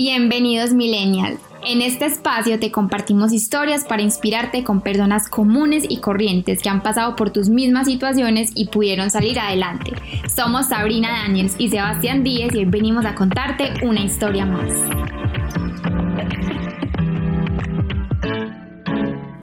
Bienvenidos Millennial. En este espacio te compartimos historias para inspirarte con personas comunes y corrientes que han pasado por tus mismas situaciones y pudieron salir adelante. Somos Sabrina Daniels y Sebastián Díez y hoy venimos a contarte una historia más.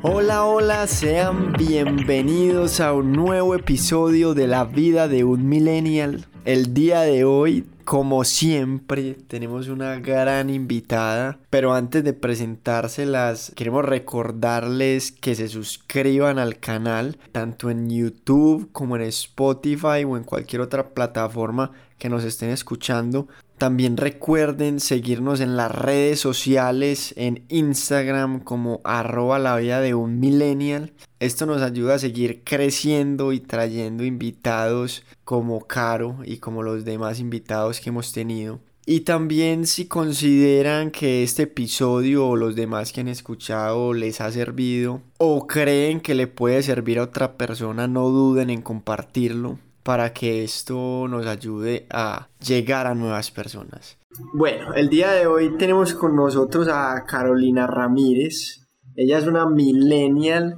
Hola, hola, sean bienvenidos a un nuevo episodio de la vida de un millennial. El día de hoy como siempre, tenemos una gran invitada, pero antes de presentárselas, queremos recordarles que se suscriban al canal, tanto en YouTube como en Spotify o en cualquier otra plataforma que nos estén escuchando. También recuerden seguirnos en las redes sociales, en Instagram como arroba la vida de un millennial. Esto nos ayuda a seguir creciendo y trayendo invitados como Caro y como los demás invitados que hemos tenido. Y también si consideran que este episodio o los demás que han escuchado les ha servido o creen que le puede servir a otra persona, no duden en compartirlo para que esto nos ayude a llegar a nuevas personas. Bueno, el día de hoy tenemos con nosotros a Carolina Ramírez. Ella es una millennial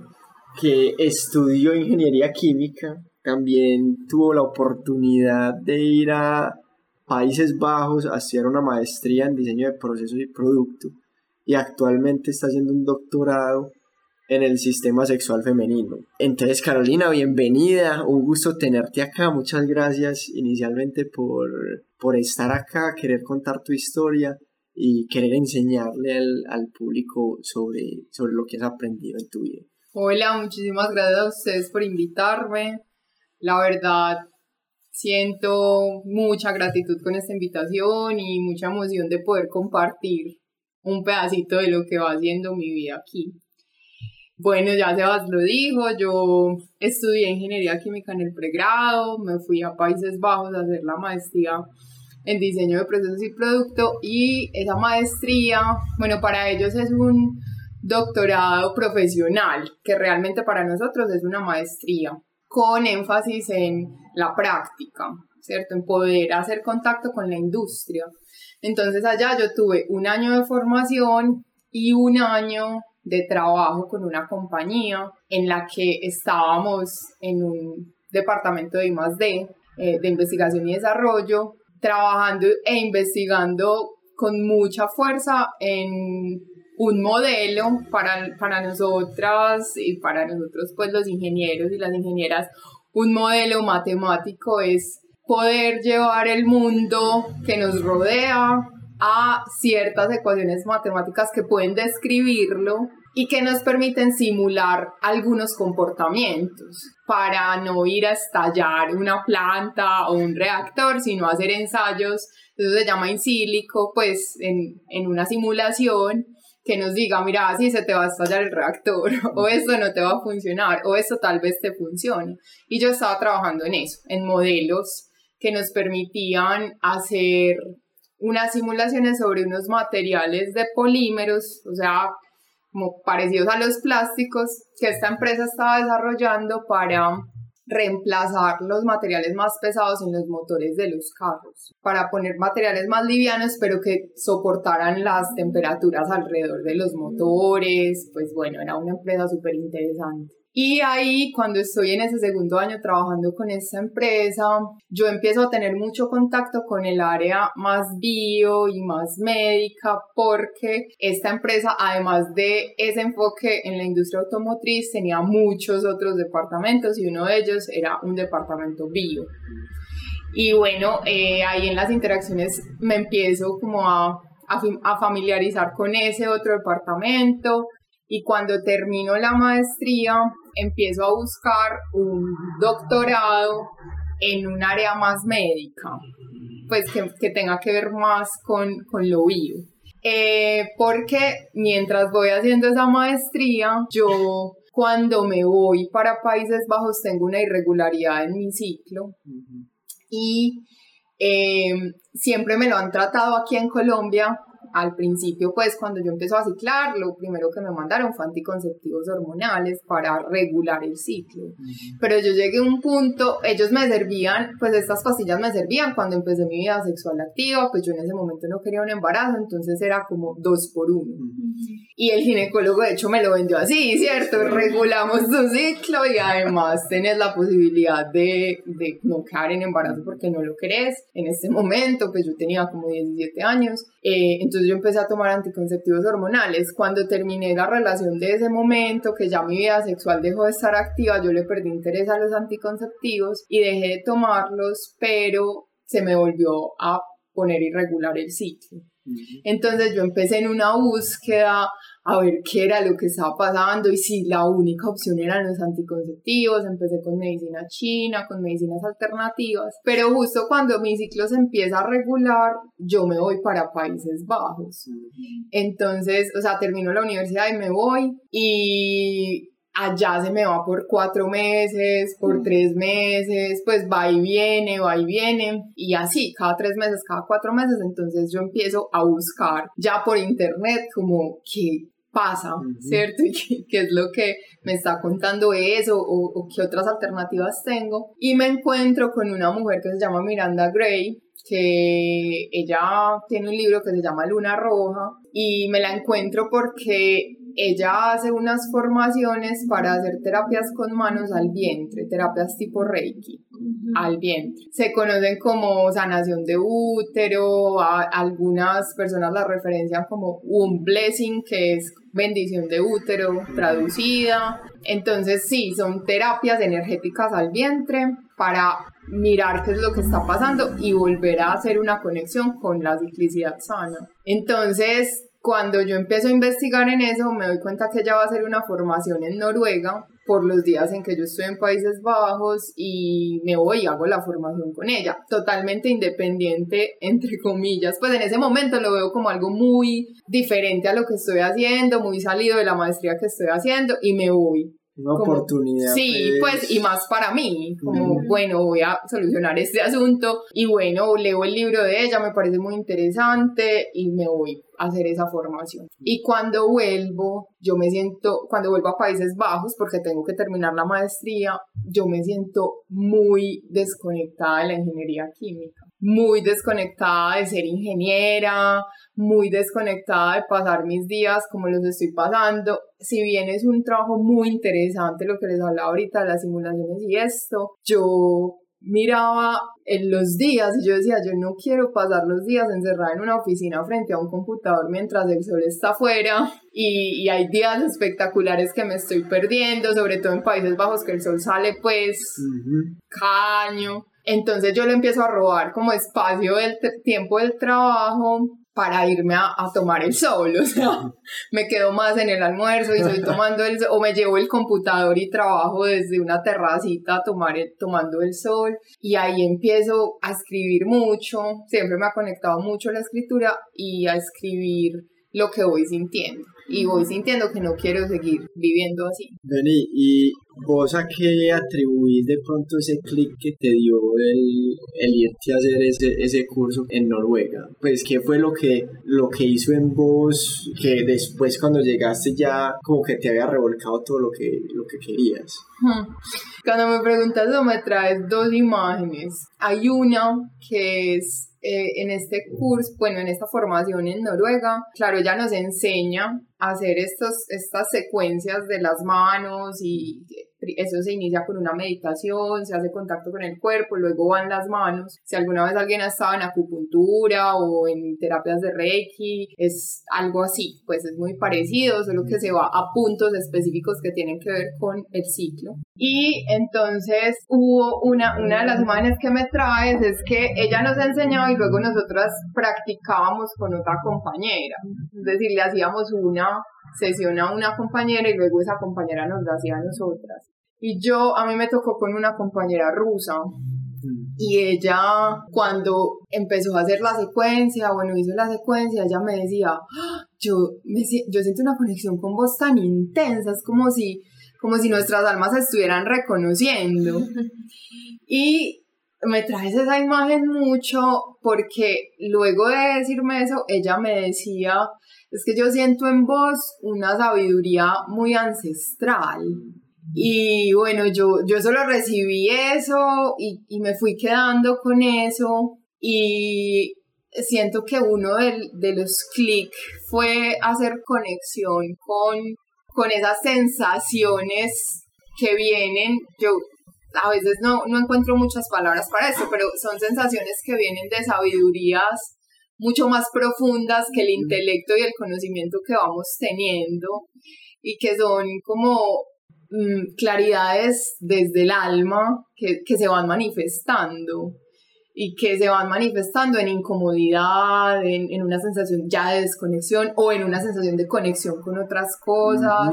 que estudió ingeniería química. También tuvo la oportunidad de ir a Países Bajos a hacer una maestría en diseño de procesos y producto. Y actualmente está haciendo un doctorado en el sistema sexual femenino. Entonces, Carolina, bienvenida, un gusto tenerte acá, muchas gracias inicialmente por, por estar acá, querer contar tu historia y querer enseñarle al, al público sobre, sobre lo que has aprendido en tu vida. Hola, muchísimas gracias a ustedes por invitarme. La verdad, siento mucha gratitud con esta invitación y mucha emoción de poder compartir un pedacito de lo que va haciendo mi vida aquí. Bueno, ya Sebas lo dijo, yo estudié ingeniería química en el pregrado, me fui a Países Bajos a hacer la maestría en diseño de procesos y producto y esa maestría, bueno, para ellos es un doctorado profesional, que realmente para nosotros es una maestría, con énfasis en la práctica, ¿cierto? En poder hacer contacto con la industria. Entonces allá yo tuve un año de formación y un año de trabajo con una compañía en la que estábamos en un departamento de I+D, eh, de investigación y desarrollo, trabajando e investigando con mucha fuerza en un modelo para, para nosotras y para nosotros pues los ingenieros y las ingenieras, un modelo matemático es poder llevar el mundo que nos rodea a ciertas ecuaciones matemáticas que pueden describirlo y que nos permiten simular algunos comportamientos para no ir a estallar una planta o un reactor, sino hacer ensayos, eso se llama in silico, pues en, en una simulación que nos diga, mira, si se te va a estallar el reactor, o esto no te va a funcionar, o esto tal vez te funcione. Y yo estaba trabajando en eso, en modelos que nos permitían hacer unas simulaciones sobre unos materiales de polímeros, o sea, como parecidos a los plásticos, que esta empresa estaba desarrollando para reemplazar los materiales más pesados en los motores de los carros, para poner materiales más livianos, pero que soportaran las temperaturas alrededor de los motores, pues bueno, era una empresa súper interesante. Y ahí, cuando estoy en ese segundo año trabajando con esta empresa, yo empiezo a tener mucho contacto con el área más bio y más médica, porque esta empresa, además de ese enfoque en la industria automotriz, tenía muchos otros departamentos y uno de ellos era un departamento bio. Y bueno, eh, ahí en las interacciones me empiezo como a, a familiarizar con ese otro departamento y cuando termino la maestría empiezo a buscar un doctorado en un área más médica, pues que, que tenga que ver más con, con lo vivo. Eh, porque mientras voy haciendo esa maestría, yo cuando me voy para Países Bajos tengo una irregularidad en mi ciclo y eh, siempre me lo han tratado aquí en Colombia al principio, pues cuando yo empecé a ciclar, lo primero que me mandaron fue anticonceptivos hormonales para regular el ciclo. Pero yo llegué a un punto, ellos me servían, pues estas pastillas me servían cuando empecé mi vida sexual activa, pues yo en ese momento no quería un embarazo, entonces era como dos por uno. Y el ginecólogo de hecho me lo vendió así, ¿cierto? Regulamos tu ciclo y además tenés la posibilidad de, de no quedar en embarazo porque no lo querés. En este momento, pues yo tenía como 17 años, eh, entonces yo empecé a tomar anticonceptivos hormonales. Cuando terminé la relación de ese momento, que ya mi vida sexual dejó de estar activa, yo le perdí interés a los anticonceptivos y dejé de tomarlos, pero se me volvió a poner irregular el ciclo. Entonces yo empecé en una búsqueda a ver qué era lo que estaba pasando y si la única opción eran los anticonceptivos, empecé con medicina china, con medicinas alternativas, pero justo cuando mi ciclo se empieza a regular, yo me voy para Países Bajos. Entonces, o sea, termino la universidad y me voy y allá se me va por cuatro meses, por tres meses, pues va y viene, va y viene, y así, cada tres meses, cada cuatro meses, entonces yo empiezo a buscar ya por internet como qué pasa, ¿cierto? Y qué, es lo que me está contando eso o, o qué otras alternativas tengo. Y me encuentro con una mujer que se llama Miranda Gray, que ella tiene un libro que se llama Luna Roja y me la encuentro porque ella hace unas formaciones para hacer terapias con manos al vientre, terapias tipo Reiki al vientre. Se conocen como sanación de útero, algunas personas la referencian como un blessing, que es bendición de útero traducida. Entonces sí, son terapias energéticas al vientre para mirar qué es lo que está pasando y volver a hacer una conexión con la ciclicidad sana. Entonces, cuando yo empiezo a investigar en eso, me doy cuenta que ella va a hacer una formación en Noruega por los días en que yo estoy en Países Bajos y me voy y hago la formación con ella, totalmente independiente, entre comillas. Pues en ese momento lo veo como algo muy diferente a lo que estoy haciendo, muy salido de la maestría que estoy haciendo y me voy. Una oportunidad. Sí, pues. pues, y más para mí, como, bueno, voy a solucionar este asunto y bueno, leo el libro de ella, me parece muy interesante y me voy hacer esa formación. Y cuando vuelvo, yo me siento, cuando vuelvo a Países Bajos, porque tengo que terminar la maestría, yo me siento muy desconectada de la ingeniería química, muy desconectada de ser ingeniera, muy desconectada de pasar mis días como los estoy pasando. Si bien es un trabajo muy interesante lo que les hablaba ahorita de las simulaciones y esto, yo miraba en los días y yo decía, yo no quiero pasar los días encerrada en una oficina frente a un computador mientras el sol está afuera y, y, hay días espectaculares que me estoy perdiendo, sobre todo en Países Bajos que el sol sale pues caño. Entonces yo le empiezo a robar como espacio del tiempo del trabajo para irme a, tomar el sol, o sea, me quedo más en el almuerzo y estoy tomando el o me llevo el computador y trabajo desde una terracita a tomar tomando el sol y ahí empiezo a escribir mucho, siempre me ha conectado mucho la escritura y a escribir lo que voy sintiendo y voy sintiendo que no quiero seguir viviendo así. Vení, ¿y vos a qué atribuís de pronto ese clic que te dio el, el irte a hacer ese, ese curso en Noruega? Pues, ¿qué fue lo que, lo que hizo en vos que después cuando llegaste ya como que te había revolcado todo lo que, lo que querías? Cuando me preguntas me traes dos imágenes. Hay una que es eh, en este curso, bueno, en esta formación en Noruega, claro, ella nos enseña a hacer estos, estas secuencias de las manos y eso se inicia con una meditación, se hace contacto con el cuerpo, luego van las manos. Si alguna vez alguien ha estado en acupuntura o en terapias de Reiki, es algo así, pues es muy parecido, solo que se va a puntos específicos que tienen que ver con el ciclo. Y entonces hubo una, una de las imágenes que me traes, es que ella nos enseñó y luego nosotras practicábamos con otra compañera. Es decir, le hacíamos una sesión a una compañera y luego esa compañera nos la hacía a nosotras. Y yo, a mí me tocó con una compañera rusa y ella cuando empezó a hacer la secuencia, bueno, hizo la secuencia, ella me decía, ¡Ah! yo, me, yo siento una conexión con vos tan intensa, es como si, como si nuestras almas se estuvieran reconociendo. Y me traes esa imagen mucho porque luego de decirme eso, ella me decía, es que yo siento en vos una sabiduría muy ancestral. Y bueno, yo, yo solo recibí eso y, y me fui quedando con eso y siento que uno de, de los clics fue hacer conexión con, con esas sensaciones que vienen. Yo a veces no, no encuentro muchas palabras para eso, pero son sensaciones que vienen de sabidurías mucho más profundas que el intelecto y el conocimiento que vamos teniendo y que son como mm, claridades desde el alma que, que se van manifestando y que se van manifestando en incomodidad, en, en, una sensación ya de desconexión o en una sensación de conexión con otras cosas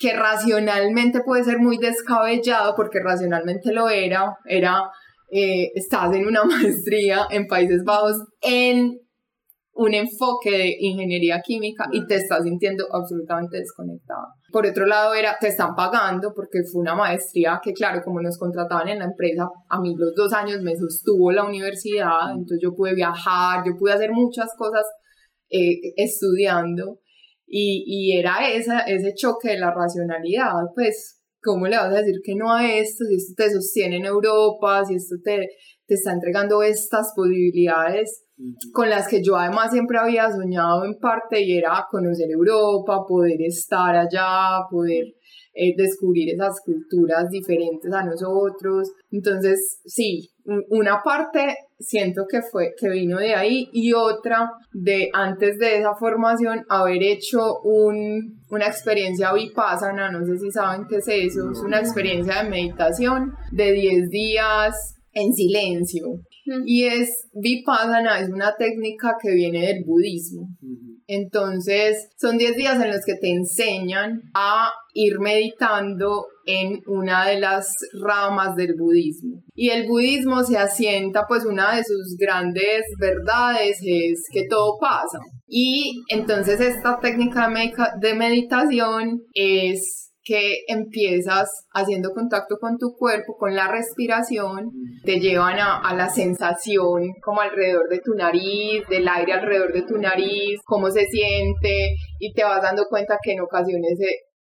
que racionalmente puede ser muy descabellado, porque racionalmente lo era, era, eh, estás en una maestría en Países Bajos en un enfoque de ingeniería química y te estás sintiendo absolutamente desconectado. Por otro lado, era, te están pagando porque fue una maestría que, claro, como nos contrataban en la empresa, a mí los dos años me sostuvo la universidad, entonces yo pude viajar, yo pude hacer muchas cosas eh, estudiando y, y era esa, ese choque de la racionalidad, pues, ¿cómo le vas a decir que no a esto? Si esto te sostiene en Europa, si esto te, te está entregando estas posibilidades con las que yo además siempre había soñado en parte y era conocer Europa, poder estar allá, poder eh, descubrir esas culturas diferentes a nosotros. Entonces, sí, una parte siento que fue que vino de ahí y otra de antes de esa formación haber hecho un, una experiencia vipassana, no sé si saben qué es eso, es una experiencia de meditación de 10 días en silencio. Y es vipassana, es una técnica que viene del budismo. Entonces, son 10 días en los que te enseñan a ir meditando en una de las ramas del budismo. Y el budismo se asienta, pues una de sus grandes verdades es que todo pasa. Y entonces esta técnica de meditación es que empiezas haciendo contacto con tu cuerpo, con la respiración, te llevan a, la sensación como alrededor de tu nariz, del aire alrededor de tu nariz, cómo se siente y te vas dando cuenta que en ocasiones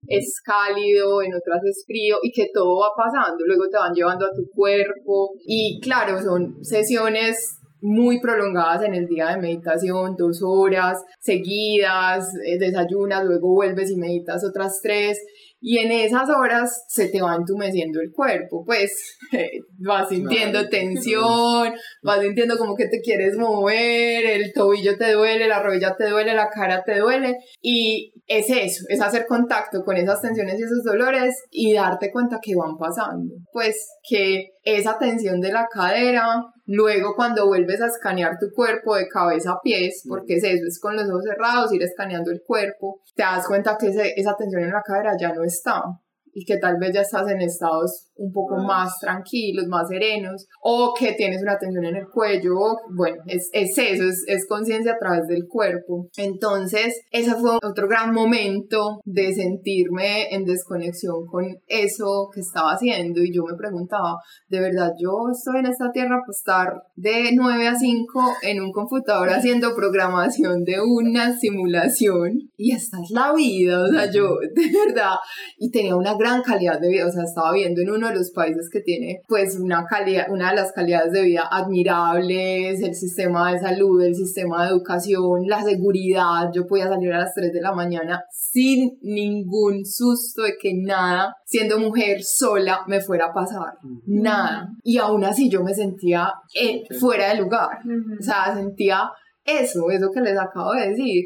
es cálido, en otras es frío y que todo va pasando, luego te van llevando a tu cuerpo. Y claro, son sesiones muy prolongadas en el día de meditación, dos horas seguidas, eh, desayunas, luego vuelves y meditas otras tres y en esas horas se te va entumeciendo el cuerpo, pues vas sintiendo tensión, vas sintiendo como que te quieres mover, el tobillo te duele, la rodilla te duele, la cara te duele y es eso, es hacer contacto con esas tensiones y esos dolores y darte cuenta que van pasando, pues que esa tensión de la cadera, luego cuando vuelves a escanear tu cuerpo de cabeza a pies, porque es eso, es con los ojos cerrados, ir escaneando el cuerpo, te das cuenta que esa tensión en la cadera ya no está y que tal vez ya estás en estados un poco más tranquilos, más serenos, o que tienes una tensión en el cuello, bueno, es, es eso, es, es conciencia a través del cuerpo. Entonces, ese fue otro gran momento de sentirme en desconexión con eso que estaba haciendo y yo me preguntaba, ¿de verdad yo estoy en esta tierra para estar de 9 a 5 en un computador haciendo programación de una simulación? Y esta es la vida, o sea, yo de verdad, y tenía una gran calidad de vida, o sea, estaba viendo en un de los países que tiene pues una calidad, una de las calidades de vida admirables, el sistema de salud, el sistema de educación, la seguridad. Yo podía salir a las 3 de la mañana sin ningún susto de que nada, siendo mujer sola, me fuera a pasar. Nada. Y aún así yo me sentía eh, fuera de lugar. O sea, sentía eso, eso que les acabo de decir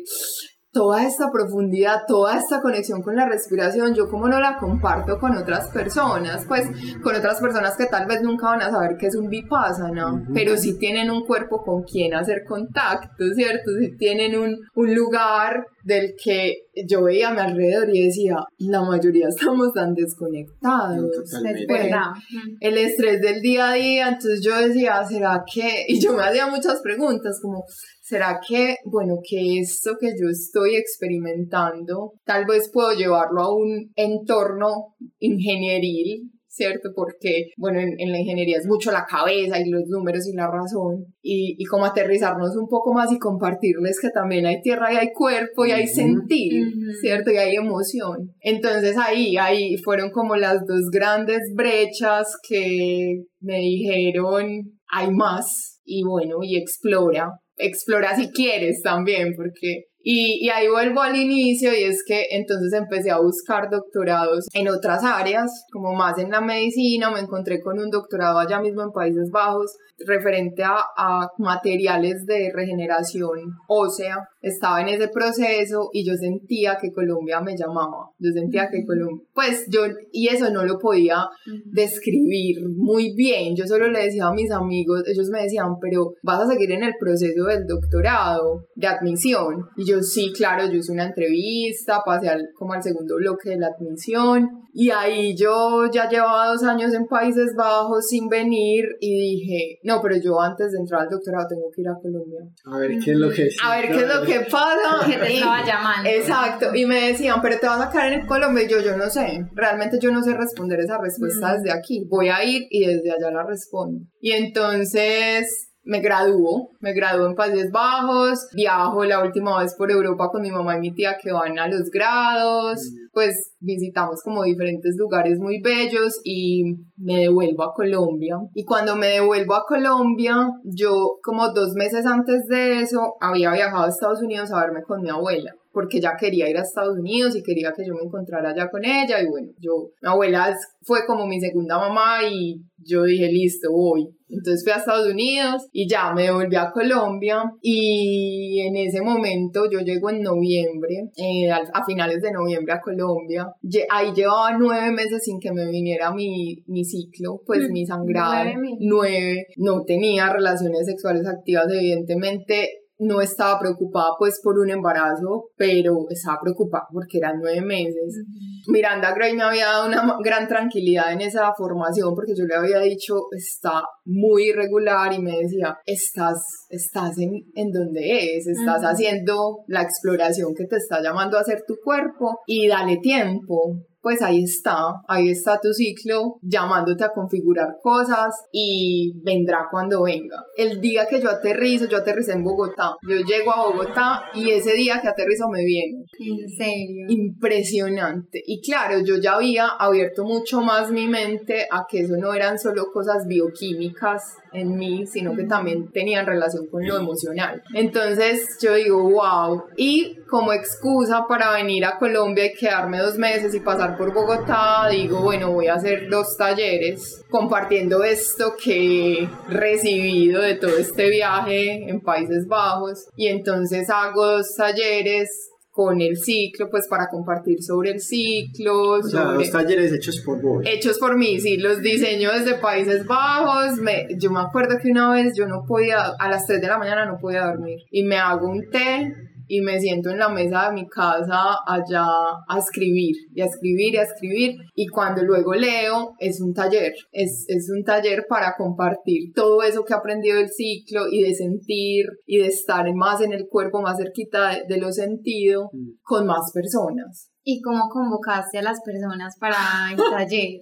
toda esta profundidad, toda esta conexión con la respiración, yo como no la comparto con otras personas, pues con otras personas que tal vez nunca van a saber qué es un vipassana, pero sí tienen un cuerpo con quien hacer contacto, ¿cierto? Sí tienen un, un lugar del que yo veía a mi alrededor y decía, la mayoría estamos tan desconectados. Es verdad. El estrés del día a día, entonces yo decía, ¿será que? Y yo me hacía muchas preguntas como, ¿será que, bueno, que esto que yo estoy experimentando, tal vez puedo llevarlo a un entorno ingenieril ¿cierto? Porque, bueno, en, en, la ingeniería es mucho la cabeza y los números y la razón, y, y como aterrizarnos un poco más y compartirles que también hay tierra y hay cuerpo y hay sentir, ¿cierto? Y hay emoción. Entonces ahí, ahí fueron como las dos grandes brechas que me dijeron, hay más, y bueno, y explora, explora si quieres también, porque y, ahí vuelvo al inicio y es que entonces empecé a buscar doctorados en otras áreas, como más en la medicina, me encontré con un doctorado allá mismo en Países Bajos referente a, a materiales de regeneración ósea. Estaba en ese proceso y yo sentía que Colombia me llamaba, yo sentía que Colombia, pues yo, y eso no lo podía describir muy bien, yo solo le decía a mis amigos, ellos me decían, pero vas a seguir en el proceso del doctorado de admisión. Y yo sí, claro, yo hice una entrevista, pasé al, como al segundo bloque de la admisión y ahí yo ya llevaba dos años en Países Bajos sin venir y dije, no, pero yo antes de entrar al doctorado tengo que ir a Colombia. A ver qué es lo que... A ver qué es lo que pasa. Que te estaba llamando. Exacto, y me decían, pero te vas a quedar en Colombia y yo, yo no sé, realmente yo no sé responder esa respuesta desde aquí, voy a ir y desde allá la respondo. Y entonces me graduó, me graduó en Países Bajos, viajo la última vez por Europa con mi mamá y mi tía que van a los grados, pues visitamos como diferentes lugares muy bellos y me devuelvo a Colombia. Y cuando me devuelvo a Colombia, yo como dos meses antes de eso había viajado a Estados Unidos a verme con mi abuela porque ella quería ir a Estados Unidos y quería que yo me encontrara allá con ella y bueno, yo, mi abuela fue como mi segunda mamá y yo dije, listo, voy. Entonces fui a Estados Unidos y ya me volví a Colombia y en ese momento yo llego en noviembre, eh, a, finales de noviembre a Colombia. Ahí llevaba nueve meses sin que me viniera mi, mi ciclo, pues mi sangrado. nueve. No tenía relaciones sexuales activas, evidentemente no estaba preocupada pues por un embarazo, pero estaba preocupada porque eran nueve meses. Miranda Gray me había dado una gran tranquilidad en esa formación porque yo le había dicho, está muy irregular y me decía, estás, estás en, en donde es, estás haciendo la exploración que te está llamando a hacer tu cuerpo y dale tiempo pues ahí está, ahí está tu ciclo llamándote a configurar cosas y vendrá cuando venga. El día que yo aterrizo, yo aterricé en Bogotá, yo llego a Bogotá y ese día que aterrizo me viene. ¿En serio? Impresionante. Y claro, yo ya había abierto mucho más mi mente a que eso no eran solo cosas bioquímicas en mí, sino que también tenían relación con lo emocional. Entonces yo digo, wow. Y como excusa para venir a Colombia y quedarme dos meses y pasar por Bogotá, digo, bueno, voy a hacer dos talleres compartiendo esto que he recibido de todo este viaje en Países Bajos. Y entonces hago dos talleres con el ciclo, pues para compartir sobre el ciclo. O sea, los talleres hechos por vos. Hechos por mí, sí, los diseños de Países Bajos. Me, yo me acuerdo que una vez yo no podía, a las 3 de la mañana no podía dormir y me hago un té y me siento en la mesa de mi casa allá a escribir y a escribir y a escribir y cuando luego leo es un taller, es, es un taller para compartir todo eso que he aprendido del ciclo y de sentir y de estar más en el cuerpo, más cerquita de, de lo sentido mm. con más personas. ¿Y cómo convocaste a las personas para el taller?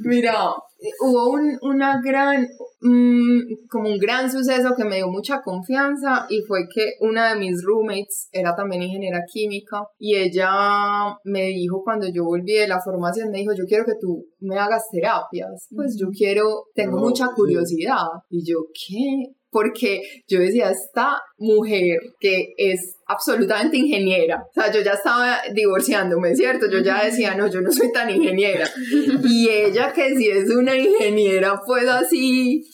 Mira, hubo un, una gran, como un gran suceso que me dio mucha confianza y fue que una de mis roommates era también ingeniera química y ella me dijo cuando yo volví de la formación, me dijo, yo quiero que tú me hagas terapias, pues yo quiero, tengo mucha curiosidad. Y yo, ¿qué? Porque yo decía, esta mujer que es absolutamente ingeniera. O sea, yo ya estaba divorciándome, ¿cierto? Yo ya decía, no, yo no soy tan ingeniera. Y ella que si es una ingeniera, pues así,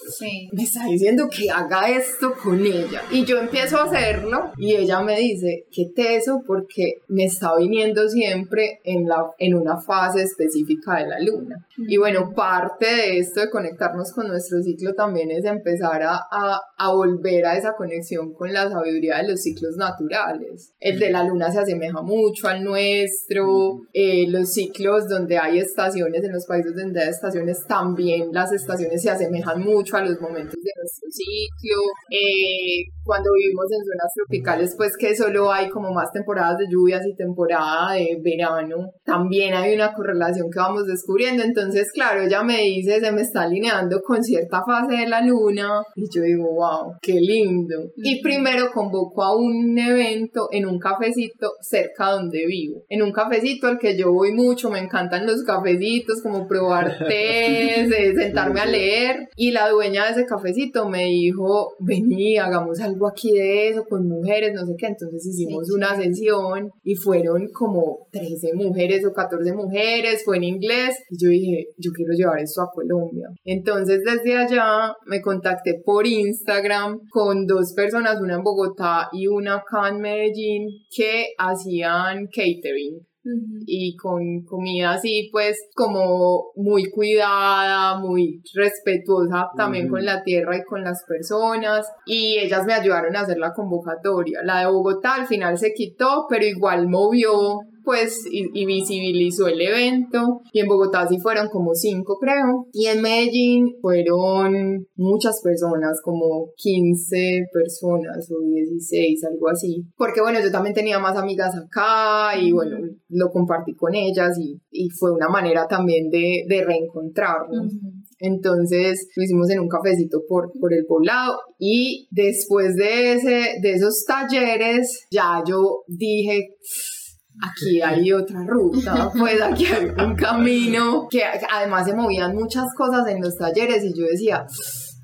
me está diciendo que haga esto con ella. Y yo empiezo a hacerlo y ella me dice, qué teso, porque me está viniendo siempre en, la, en una fase específica de la luna. Y bueno, parte de esto de conectarnos con nuestro ciclo también es empezar a, a, a volver a esa conexión con la sabiduría de los ciclos naturales el de la luna se asemeja mucho al nuestro, eh, los ciclos donde hay estaciones, en los países donde hay estaciones también las estaciones se asemejan mucho a los momentos de nuestro ciclo. Eh, cuando vivimos en zonas tropicales, pues que solo hay como más temporadas de lluvias y temporada de verano, también hay una correlación que vamos descubriendo. Entonces, claro, ella me dice, se me está alineando con cierta fase de la luna y yo digo, wow, qué lindo. Y primero convoco a un evento en un cafecito cerca donde vivo. En un cafecito al que yo voy mucho, me encantan los cafecitos, como probar té, sentarme a leer. Y la dueña de ese cafecito me dijo, vení, hagamos algo aquí de eso, con mujeres, no sé qué. Entonces hicimos una sesión y fueron como 13 mujeres o 14 mujeres, fue en inglés. Y yo dije, yo quiero llevar esto a Colombia. Entonces desde allá me contacté por Instagram con dos personas, una en Bogotá y una acá en Medellín, que hacían catering y con comida así pues como muy cuidada, muy respetuosa también con la tierra y con las personas. Y ellas me ayudaron a hacer la convocatoria. La de Bogotá al final se quitó, pero igual movió pues y, visibilizó el evento. Y en Bogotá sí fueron como cinco creo. Y en Medellín fueron muchas personas como 15 personas o 16 algo así. Porque bueno yo también tenía más amigas acá y bueno lo compartí con ellas y, y fue una manera también de, de reencontrarnos. Entonces lo hicimos en un cafecito por, por el poblado y después de, ese, de esos talleres ya yo dije, aquí hay otra ruta, pues aquí hay un camino, que además se movían muchas cosas en los talleres y yo decía,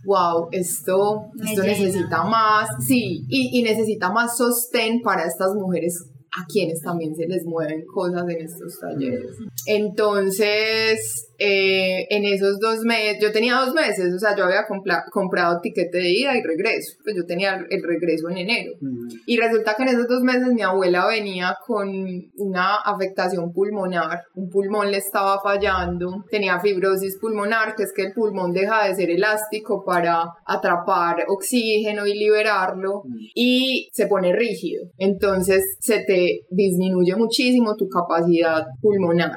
wow, esto, esto necesita más, sí, y, y necesita más sostén para estas mujeres a quienes también se les mueven cosas en estos talleres. Entonces, eh, en esos dos meses, yo tenía dos meses, o sea, yo había comprado tiquete de ida y regreso, pues yo tenía el regreso en enero. Y resulta que en esos dos meses mi abuela venía con una afectación pulmonar, un pulmón le estaba fallando, tenía fibrosis pulmonar, que es que el pulmón deja de ser elástico para atrapar oxígeno y liberarlo, y se pone rígido. Entonces se te disminuye muchísimo tu capacidad pulmonar.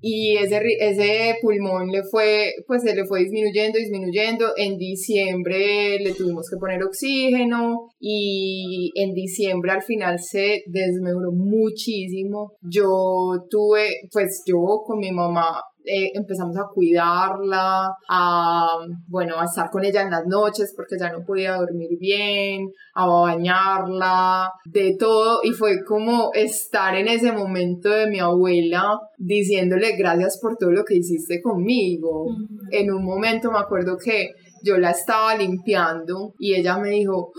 Y ese, ese pulmón le fue, pues se le fue disminuyendo, disminuyendo. En diciembre le tuvimos que poner oxígeno y en diciembre al final se desmejoró muchísimo. Yo tuve, pues yo con mi mamá eh, empezamos a cuidarla, a, bueno, a estar con ella en las noches porque ya no podía dormir bien, a bañarla, de todo. Y fue como estar en ese momento de mi abuela diciéndole gracias por todo lo que hiciste conmigo. En un momento me acuerdo que yo la estaba limpiando y ella me dijo,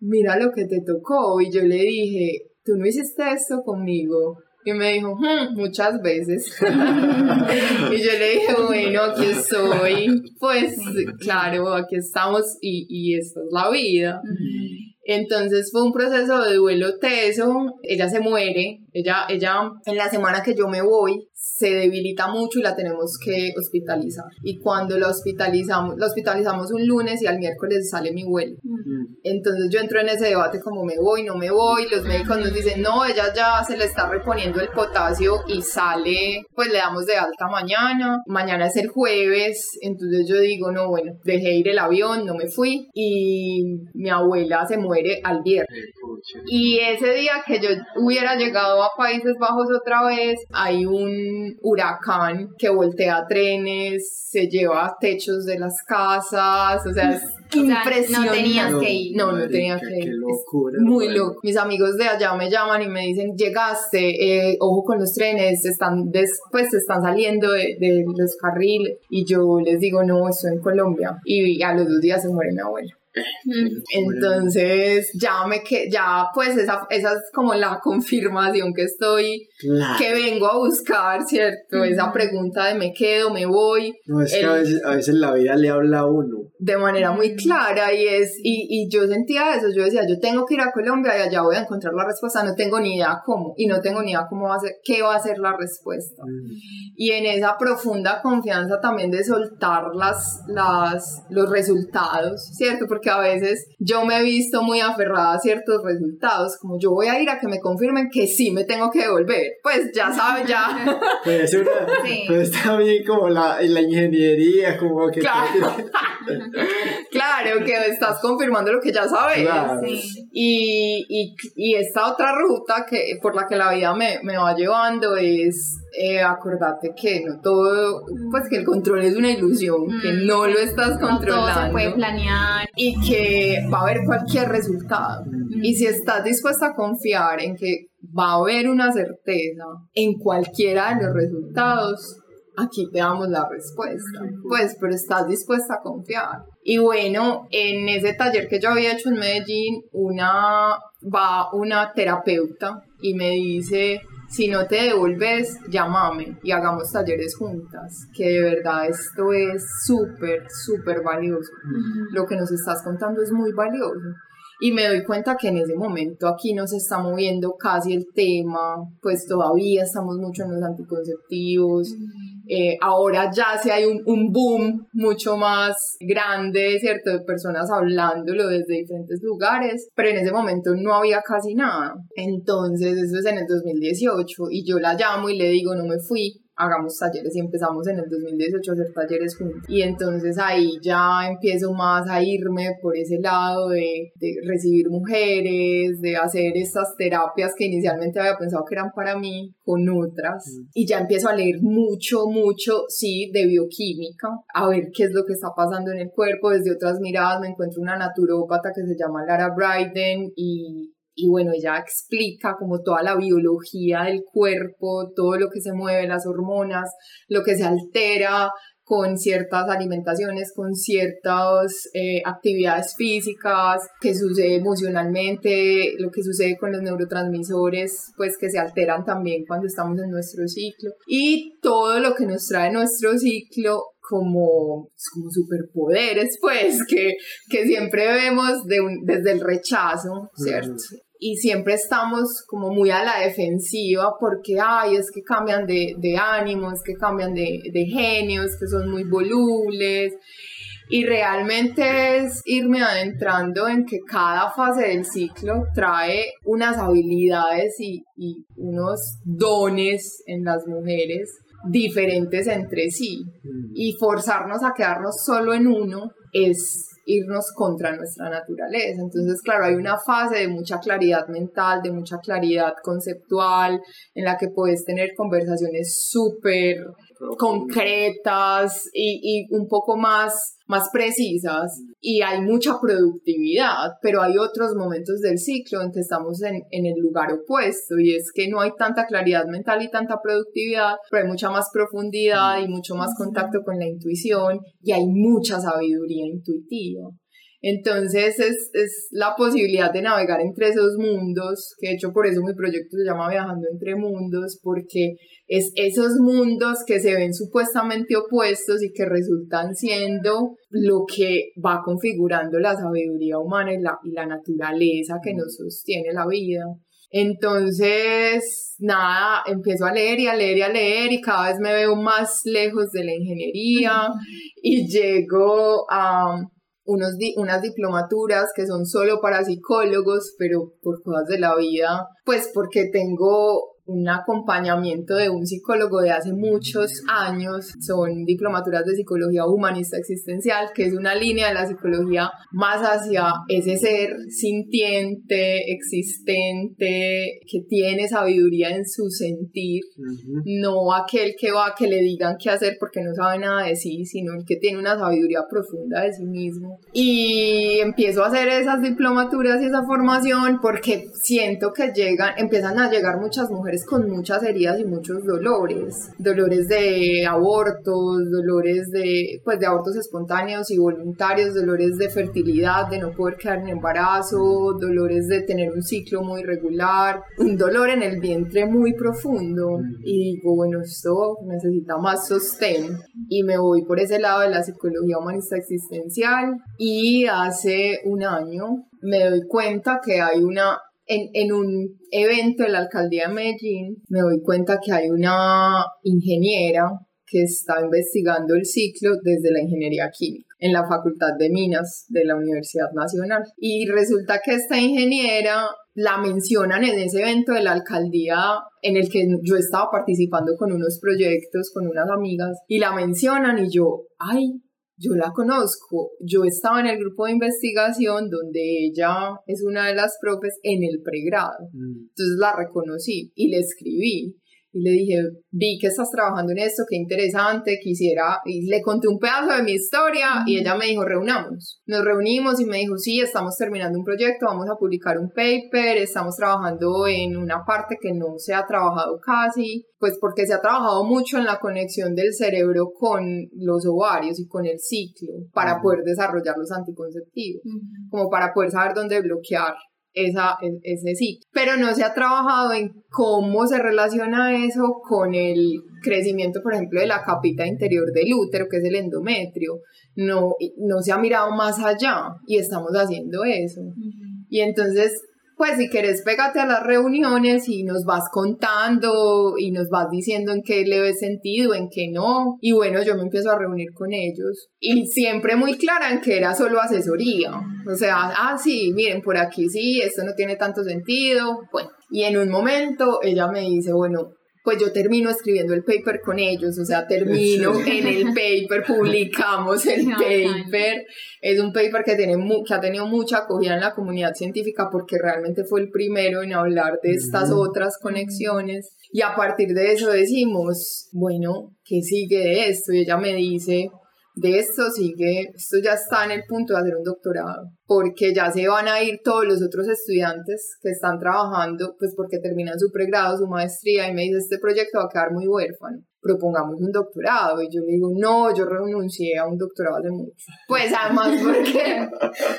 mira lo que te tocó. Y yo le dije, tú no hiciste esto conmigo y me dijo, hmm, muchas veces. y yo le dije, bueno, aquí estoy. Pues claro, aquí estamos y, y esto es la vida. Entonces fue un proceso de duelo teso. Ella se muere. Ella, ella, en la semana que yo me voy, se debilita mucho y la tenemos que hospitalizar. Y cuando la hospitalizamos, la hospitalizamos un lunes y al miércoles sale mi vuelo. Entonces yo entro en ese debate como me voy, no me voy, los médicos nos dicen, no, ella ya se le está reponiendo el potasio y sale, pues le damos de alta mañana, mañana es el jueves, entonces yo digo, no, bueno, dejé ir el avión, no me fui y mi abuela se muere al viernes. Y ese día que yo hubiera llegado a Países Bajos otra vez, hay un huracán que voltea trenes, se lleva techos de las casas, o sea, es impresionante. no tenías que ir. No, no tenía que ir. muy loco. Mis amigos de allá me llaman y me dicen, llegaste, eh, ojo con los trenes, están después están saliendo de, de, los carriles. Y yo les digo, no, estoy en Colombia. Y a los dos días se muere mi abuelo. Entonces ya me que ya pues esa, esa es como la confirmación que estoy que vengo a buscar, ¿cierto? Esa pregunta de me quedo, me voy. No, es que a veces, a veces la vida le habla a uno. De manera muy clara y es, y, y yo sentía eso, yo decía, yo tengo que ir a Colombia y allá voy a encontrar la respuesta, no tengo ni idea cómo, y no tengo ni idea cómo va a ser, qué va a ser la respuesta. Y en esa profunda confianza también de soltar las, las, los resultados, ¿cierto? Porque a veces yo me he visto muy aferrada a ciertos resultados, como yo voy a ir a que me confirmen que sí me tengo que devolver, pues ya sabes, ya. Pues, una, pues también como la, la ingeniería, como que... Claro. claro, que estás confirmando lo que ya sabes. Y, y, y, esta otra ruta que, por la que la vida me, me va llevando es eh, acordate que no todo, pues que el control es una ilusión, que mm. no lo estás controlando. No todo se puede planear. Y que va a haber cualquier resultado. Mm. Y si estás dispuesta a confiar en que va a haber una certeza en cualquiera de los resultados, aquí te damos la respuesta. Pues, pero estás dispuesta a confiar. Y bueno, en ese taller que yo había hecho en Medellín, una va una terapeuta y me dice, si no te devuelves, llámame y hagamos talleres juntas, que de verdad esto es súper, súper valioso. Lo que nos estás contando es muy valioso. Y me doy cuenta que en ese momento aquí no se está moviendo casi el tema, pues todavía estamos mucho en los anticonceptivos. Eh, ahora ya sí hay un, un, boom mucho más grande, ¿cierto? De personas hablándolo desde diferentes lugares, pero en ese momento no había casi nada. Entonces, eso es en el 2018 y yo la llamo y le digo, no me fui hagamos talleres y empezamos en el 2018 a hacer talleres juntos. Y entonces ahí ya empiezo más a irme por ese lado de, de, recibir mujeres, de hacer estas terapias que inicialmente había pensado que eran para mí con otras. Mm. Y ya empiezo a leer mucho, mucho, sí, de bioquímica, a ver qué es lo que está pasando en el cuerpo. Desde otras miradas me encuentro una naturópata que se llama Lara Bryden y y bueno, ella explica como toda la biología del cuerpo, todo lo que se mueve, las hormonas, lo que se altera con ciertas alimentaciones, con ciertas eh, actividades físicas, que sucede emocionalmente, lo que sucede con los neurotransmisores, pues que se alteran también cuando estamos en nuestro ciclo, y todo lo que nos trae nuestro ciclo como, como superpoderes, pues, que, que siempre vemos de desde el rechazo, ¿cierto? Y siempre estamos como muy a la defensiva porque, ay, es que cambian de, de ánimo, es que cambian de, de genios, que son muy volubles. Y realmente es irme adentrando en que cada fase del ciclo trae unas habilidades y, y unos dones en las mujeres diferentes entre sí. Mm. Y forzarnos a quedarnos solo en uno es irnos contra nuestra naturaleza. Entonces, claro, hay una fase de mucha claridad mental, de mucha claridad conceptual, en la que puedes tener conversaciones súper concretas y, y, un poco más, más precisas y hay mucha productividad, pero hay otros momentos del ciclo en que estamos en, en el lugar opuesto y es que no hay tanta claridad mental y tanta productividad, pero hay mucha más profundidad y mucho más contacto con la intuición y hay mucha sabiduría intuitiva. Entonces es, es, la posibilidad de navegar entre esos mundos, que de hecho por eso mi proyecto se llama Viajando entre Mundos, porque es esos mundos que se ven supuestamente opuestos y que resultan siendo lo que va configurando la sabiduría humana y la, y la naturaleza que nos sostiene la vida. Entonces, nada, empiezo a leer y a leer y a leer y cada vez me veo más lejos de la ingeniería y llego a unos unas diplomaturas que son solo para psicólogos, pero por cosas de la vida, pues porque tengo un acompañamiento de un psicólogo de hace muchos años. Son diplomaturas de psicología humanista existencial, que es una línea de la psicología más hacia ese ser sintiente, existente, que tiene sabiduría en su sentir, no aquel que va a que le digan qué hacer porque no sabe nada de sí, sino el que tiene una sabiduría profunda de sí mismo. Y empiezo a hacer esas diplomaturas y esa formación porque siento que llegan, empiezan a llegar muchas mujeres con muchas heridas y muchos dolores, dolores de abortos, dolores de, pues, de abortos espontáneos y voluntarios, dolores de fertilidad, de no poder quedar en embarazo, dolores de tener un ciclo muy regular, un dolor en el vientre muy profundo. Y digo, bueno, esto necesita más sostén y me voy por ese lado de la psicología humanista existencial y hace un año me doy cuenta que hay una en, en, un evento de la alcaldía de Medellín me doy cuenta que hay una ingeniera que está investigando el ciclo desde la ingeniería química en la Facultad de Minas de la Universidad Nacional. Y resulta que esta ingeniera la mencionan en ese evento de la alcaldía en el que yo estaba participando con unos proyectos, con unas amigas, y la mencionan y yo, ay, yo la conozco, yo estaba en el grupo de investigación donde ella es una de las profes en el pregrado, Mm. entonces la reconocí y le escribí y le dije, vi que estás trabajando en esto, qué interesante, quisiera, y le conté un pedazo de mi historia y ella me dijo, reunamos. Nos reunimos y me dijo, sí, estamos terminando un proyecto, vamos a publicar un paper, estamos trabajando en una parte que no se ha trabajado casi, pues porque se ha trabajado mucho en la conexión del cerebro con los ovarios y con el ciclo para poder desarrollar los anticonceptivos como para poder saber dónde bloquear esa, ese ciclo. Pero no se ha trabajado en cómo se relaciona eso con el crecimiento, por ejemplo, de la capita interior del útero, que es el endometrio. No, no se ha mirado más allá y estamos haciendo eso. Y entonces, pues si querés, pégate a las reuniones y nos vas contando y nos vas diciendo en qué le ves sentido, en qué no. Y bueno, yo me empiezo a reunir con ellos. Y siempre muy clara en que era solo asesoría. O sea, ah, sí, miren, por aquí sí, esto no tiene tanto sentido. Bueno, y en un momento ella me dice, bueno, pues yo termino escribiendo el paper con ellos, o sea, termino Sí. en el paper, publicamos el paper, es un paper que, tiene mu- que ha tenido mucha acogida en la comunidad científica porque realmente fue el primero en hablar de estas otras conexiones y a partir de eso decimos, bueno, ¿qué sigue de esto? Y ella me dice, de esto sigue, esto ya está en el punto de hacer un doctorado, porque ya se van a ir todos los otros estudiantes que están trabajando, pues porque terminan su pregrado, su maestría, y me dice, este proyecto va a quedar muy huérfano, propongamos un doctorado, y yo le digo, no, yo renuncié a un doctorado hace mucho, pues además porque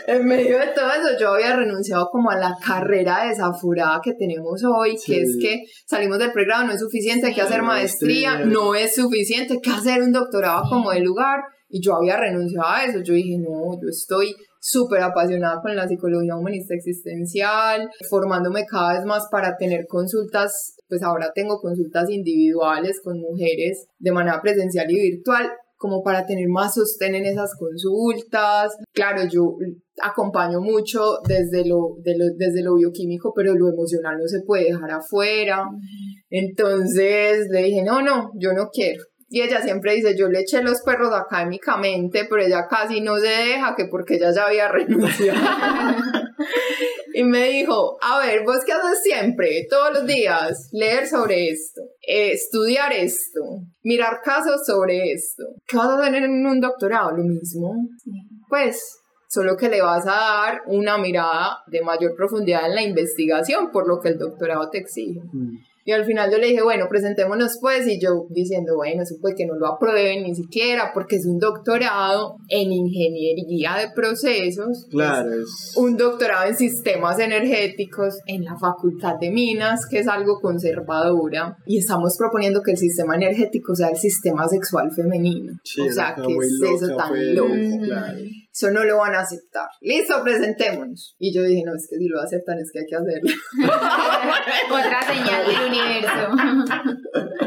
en medio de todo eso yo había renunciado como a la carrera desaforada que tenemos hoy, que es que salimos del pregrado, no es suficiente, hay que hacer maestría, Maestría. no es suficiente, hay que hacer un doctorado como de lugar. Y yo había renunciado a eso. Yo dije, no, yo estoy súper apasionada con la psicología humanista existencial, formándome cada vez más para tener consultas, pues ahora tengo consultas individuales con mujeres de manera presencial y virtual, como para tener más sostén en esas consultas. Claro, yo acompaño mucho desde lo, de lo- desde lo bioquímico, pero lo emocional no se puede dejar afuera. Entonces le dije, no, no, yo no quiero. Y ella siempre dice, yo le eché los perros académicamente, pero ella casi no se deja, que porque ella ya había renunciado. y me dijo, a ver, vos qué haces siempre, todos los días, leer sobre esto, eh, estudiar esto, mirar casos sobre esto. ¿Qué vas a hacer en un doctorado? Lo mismo. Pues solo que le vas a dar una mirada de mayor profundidad en la investigación, por lo que el doctorado te exige. Mm. Y al final yo le dije, bueno, presentémonos pues, y yo diciendo, bueno, eso puede que no lo aprueben ni siquiera, porque es un doctorado en ingeniería de procesos. Claro, es... Un doctorado en sistemas energéticos en la Facultad de Minas, que es algo conservadora, y estamos proponiendo que el sistema energético sea el sistema sexual femenino. Sí, o sea, una ¿qué muy es eso tan pues, loco? Claro. Eso no lo van a aceptar. Listo, presentémonos. Y yo dije, no, es que si lo aceptan es que hay que hacerlo. Otra señal del universo.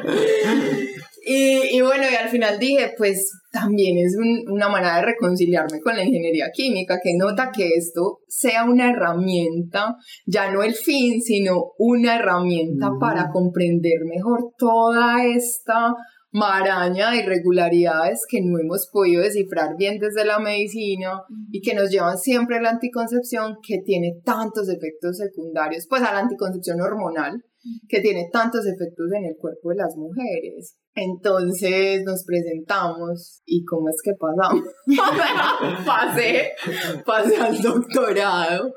Y, y bueno, y al final dije, pues también es un- una manera de reconciliarme con la ingeniería química, que nota que esto sea una herramienta, ya no el fin, sino una herramienta Ujú. para comprender mejor toda esta maraña de irregularidades que no hemos podido descifrar bien desde la medicina y que nos llevan siempre a la anticoncepción que tiene tantos efectos secundarios, pues a la anticoncepción hormonal que tiene tantos efectos en el cuerpo de las mujeres. Entonces nos presentamos y cómo es que pasamos. pasé, pasé al doctorado.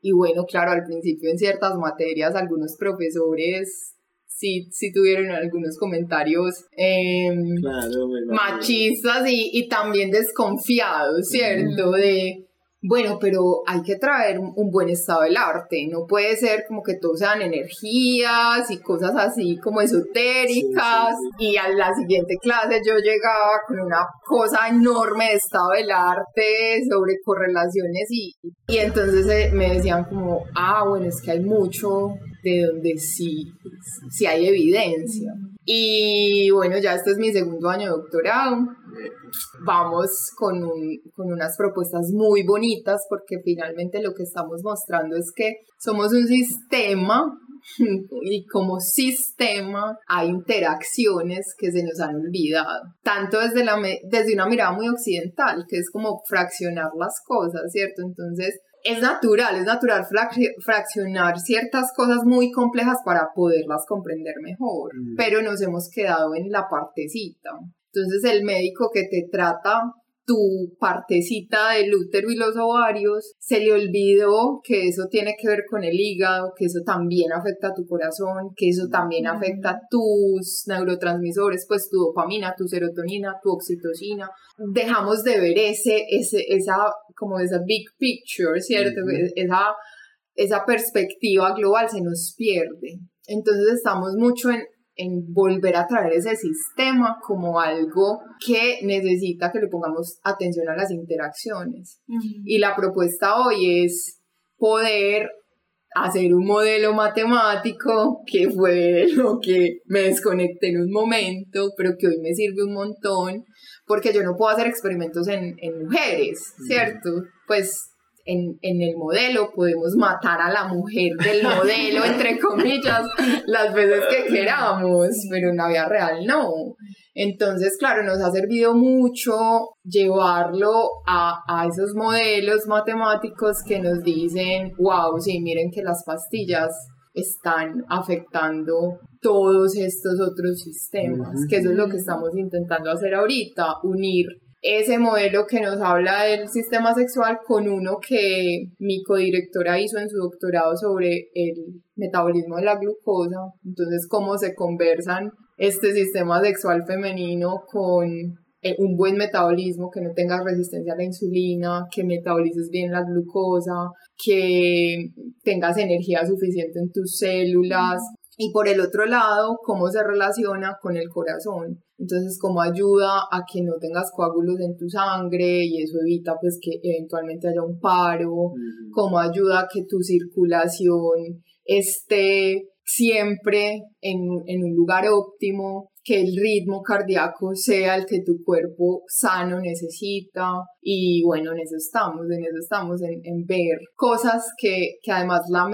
Y bueno, claro, al principio en ciertas materias algunos profesores sí, sí tuvieron algunos comentarios em, Claro, machistas y, y también desconfiados, ¿cierto? De, bueno, pero hay que traer un, buen estado del arte, no puede ser como que todo sean energías y cosas así como esotéricas. Sí, sí, Y a la siguiente clase yo llegaba con una cosa enorme de estado del arte sobre correlaciones y, y entonces eh, me decían como, ah, bueno, es que hay mucho de donde sí, sí hay evidencia. Y bueno, ya este es mi segundo año de doctorado. Vamos con, un- con unas propuestas muy bonitas porque finalmente lo que estamos mostrando es que somos un sistema y como sistema hay interacciones que se nos han olvidado, tanto desde, la, desde una mirada muy occidental, que es como fraccionar las cosas, ¿cierto? Entonces, es natural, es natural fraccionar ciertas cosas muy complejas para poderlas comprender mejor, mm. pero nos hemos quedado en la partecita. Entonces el médico que te trata tu partecita del útero y los ovarios, se le olvidó que eso tiene que ver con el hígado, que eso también afecta a tu corazón, que eso también afecta a tus neurotransmisores, pues tu dopamina, tu serotonina, tu oxitocina. Dejamos de ver ese, ese esa, como esa big picture, ¿cierto? esa, esa perspectiva global se nos pierde. Entonces estamos mucho en, en volver a traer ese sistema como algo que necesita que le pongamos atención a las interacciones. Y la propuesta hoy es poder hacer un modelo matemático que fue lo que me desconecté en un momento, pero que hoy me sirve un montón, porque yo no puedo hacer experimentos en, en mujeres, ¿cierto? Pues en, en, el modelo, podemos matar a la mujer del modelo, entre comillas, las veces que queramos, pero en la vida real no. Entonces, claro, nos ha servido mucho llevarlo a, a esos modelos matemáticos que nos dicen, wow, sí, miren que las pastillas están afectando todos estos otros sistemas, que eso es lo que estamos intentando hacer ahorita, unir ese modelo que nos habla del sistema sexual con uno que mi codirectora hizo en su doctorado sobre el metabolismo de la glucosa. Entonces, cómo se conversan este sistema sexual femenino con eh, un buen metabolismo, que no tengas resistencia a la insulina, que metabolices bien la glucosa, que tengas energía suficiente en tus células, y por el otro lado, cómo se relaciona con el corazón. Entonces, cómo ayuda a que no tengas coágulos en tu sangre y eso evita pues que eventualmente haya un paro, cómo ayuda a que tu circulación esté siempre en, en un lugar óptimo, que el ritmo cardíaco sea el que tu cuerpo sano necesita. Y bueno, en eso estamos, en eso estamos, en, en ver cosas que, que además la,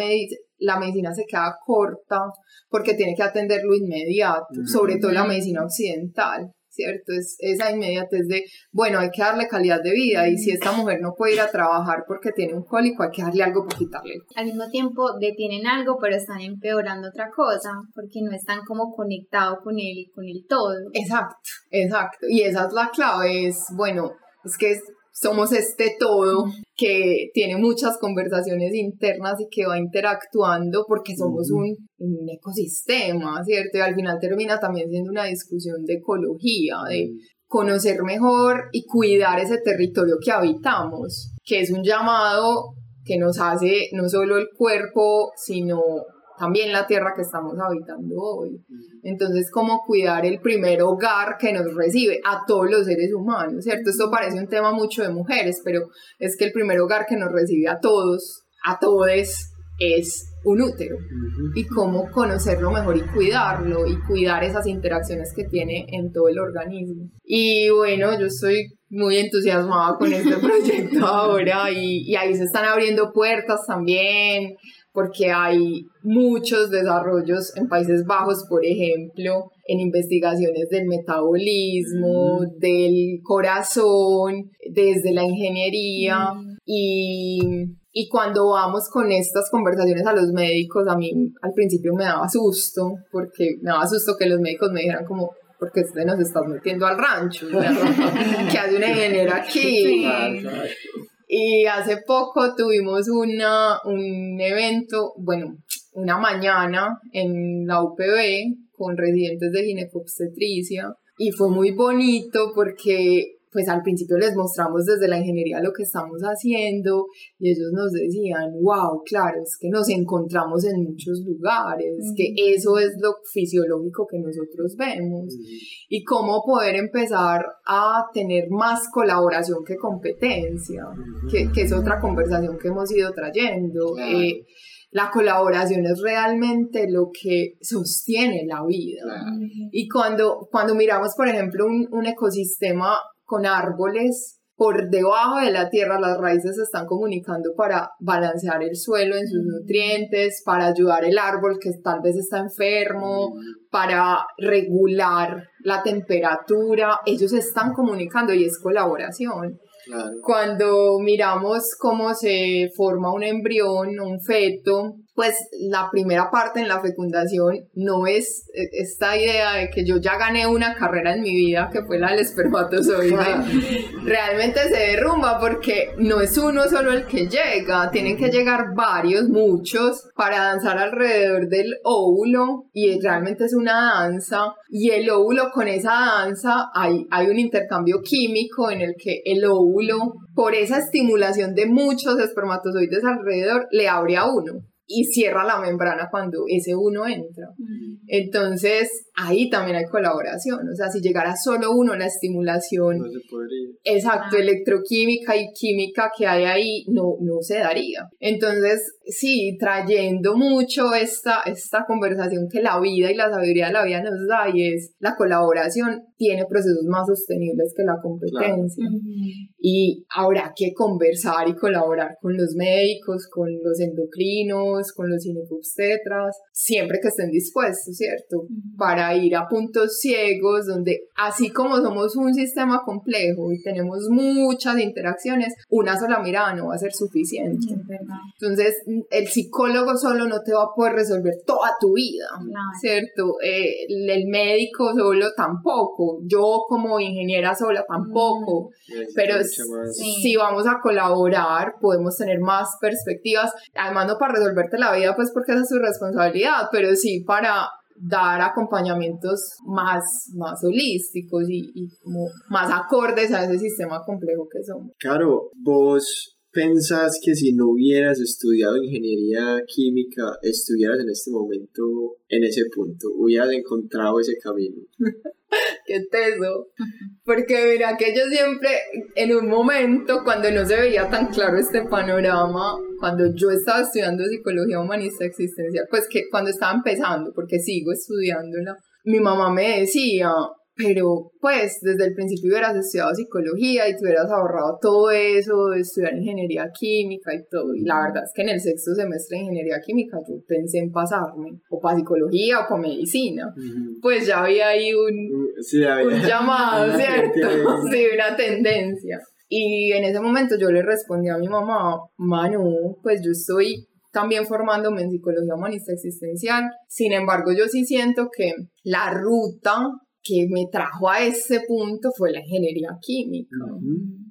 la medicina se queda corta porque tiene que atenderlo inmediato, sobre todo la medicina occidental. ¿cierto? Es esa inmediatez de, bueno, hay que darle calidad de vida y si esta mujer no puede ir a trabajar porque tiene un cólico, hay que darle algo para quitarle. Al mismo tiempo detienen algo, pero están empeorando otra cosa porque no están como conectados con el, con el todo. Exacto, exacto. Y esa es la clave, es, bueno, es que es, somos este todo que tiene muchas conversaciones internas y que va interactuando porque somos un, ecosistema, ¿cierto? Y al final termina también siendo una discusión de ecología, de conocer mejor y cuidar ese territorio que habitamos, que es un llamado que nos hace no solo el cuerpo, sino también la tierra que estamos habitando hoy. Entonces, cómo cuidar el primer hogar que nos recibe a todos los seres humanos, ¿cierto? Esto parece un tema mucho de mujeres, pero es que el primer hogar que nos recibe a todos, a todos, es un útero. Y cómo conocerlo mejor y cuidarlo y cuidar esas interacciones que tiene en todo el organismo. Y bueno, yo estoy muy entusiasmada con este proyecto ahora y, y ahí se están abriendo puertas también porque hay muchos desarrollos en Países Bajos, por ejemplo, en investigaciones del metabolismo, del corazón, desde la ingeniería. Y, y cuando vamos con estas conversaciones a los médicos, a mí al principio me daba susto, porque me daba susto que los médicos me dijeran como, porque usted nos estás metiendo al rancho, que hace una ingeniera aquí. Y hace poco tuvimos una, un evento, bueno, una mañana en la UPB con residentes de ginecobstetricia y fue muy bonito porque pues al principio les mostramos desde la ingeniería lo que estamos haciendo y ellos nos decían, wow, claro, es que nos encontramos en muchos lugares, que eso es lo fisiológico que nosotros vemos y cómo poder empezar a tener más colaboración que competencia, que, que, es otra conversación que hemos ido trayendo. Eh, la colaboración es realmente lo que sostiene la vida. Y cuando, cuando miramos, por ejemplo, un, un ecosistema con árboles, por debajo de la tierra las raíces se están comunicando para balancear el suelo en sus nutrientes, para ayudar el árbol que tal vez está enfermo, para regular la temperatura. Ellos están comunicando y es colaboración. Cuando miramos cómo se forma un embrión, un feto, pues la primera parte en la fecundación no es eh, esta idea de que yo ya gané una carrera en mi vida, que fue la del espermatozoide. Realmente se derrumba porque no es uno solo el que llega, tienen que llegar varios, muchos, para danzar alrededor del óvulo y realmente es una danza. Y el óvulo con esa danza hay, hay un intercambio químico en el que el óvulo, por esa estimulación de muchos espermatozoides alrededor, le abre a uno y cierra la membrana cuando ese uno entra. Entonces, ahí también hay colaboración. O sea, si llegara solo uno, la estimulación. No se podría. Exacto, electroquímica y química que hay ahí no, no se daría. Entonces, sí, trayendo mucho esta, esta conversación que la vida y la sabiduría de la vida nos da y es la colaboración tiene procesos más sostenibles que la competencia. Y habrá que conversar y colaborar con los médicos, con los endocrinos, con los ginecobstetras, siempre que estén dispuestos, ¿cierto? Para ir a puntos ciegos donde así como somos un sistema complejo y tenemos muchas interacciones, una sola mirada no va a ser suficiente. Entonces, el psicólogo solo no te va a poder resolver toda tu vida, ¿cierto? Eh, el médico solo tampoco, yo como ingeniera sola tampoco, pero si vamos a colaborar, podemos tener más perspectivas, además no para la vida, pues porque esa es su responsabilidad, pero sí para dar acompañamientos más, más holísticos y, y como más acordes a ese sistema complejo que somos. Claro, vos pensás que si no hubieras estudiado ingeniería química, estuvieras en este momento en ese punto, hubieras encontrado ese camino? Qué teso. Porque mira que yo siempre, en un momento, cuando no se veía tan claro este panorama, cuando yo estaba estudiando psicología humanista existencial, pues que cuando estaba empezando, porque sigo estudiándola, mi mamá me decía, pero pues desde el principio hubieras estudiado psicología y te hubieras ahorrado todo eso de estudiar ingeniería química y todo. Y la verdad es que en el sexto semestre de ingeniería química yo pensé en pasarme o para psicología o para medicina. Pues ya había ahí un, un llamado, ¿cierto? sí, una tendencia. Y en ese momento yo le respondí a mi mamá, Manu, pues yo estoy también formándome en psicología humanista existencial. Sin embargo, yo sí siento que la ruta que me trajo a ese punto fue la ingeniería química.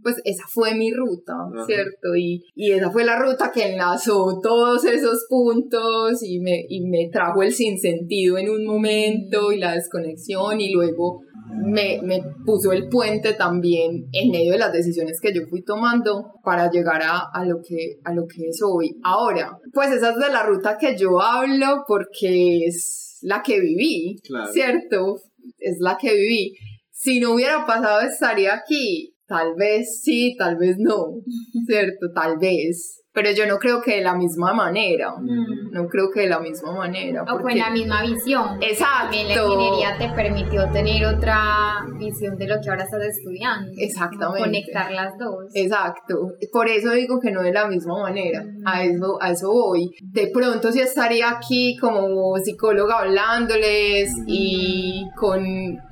Pues esa fue mi ruta, ¿cierto? Y, y, esa fue la ruta que enlazó todos esos puntos y me, y me trajo el sinsentido en un momento y la desconexión y luego me, me, puso el puente también en medio de las decisiones que yo fui tomando para llegar a, a, lo, que, a lo que es hoy. Ahora, pues esa es de la ruta que yo hablo porque es la que viví, ¿cierto? Es la que viví. Si no hubiera pasado, estaría aquí. Tal vez sí, tal vez no, ¿cierto? Tal vez pero yo no creo que de la misma manera, mm. no creo que de la misma manera. O con la misma visión. Exacto. También la ingeniería te permitió tener otra visión de lo que ahora estás estudiando. Exactamente. Conectar las dos. Exacto. Por eso digo que no de la misma manera. A, mm. eso, a eso voy. De pronto sí estaría aquí como psicóloga hablándoles y con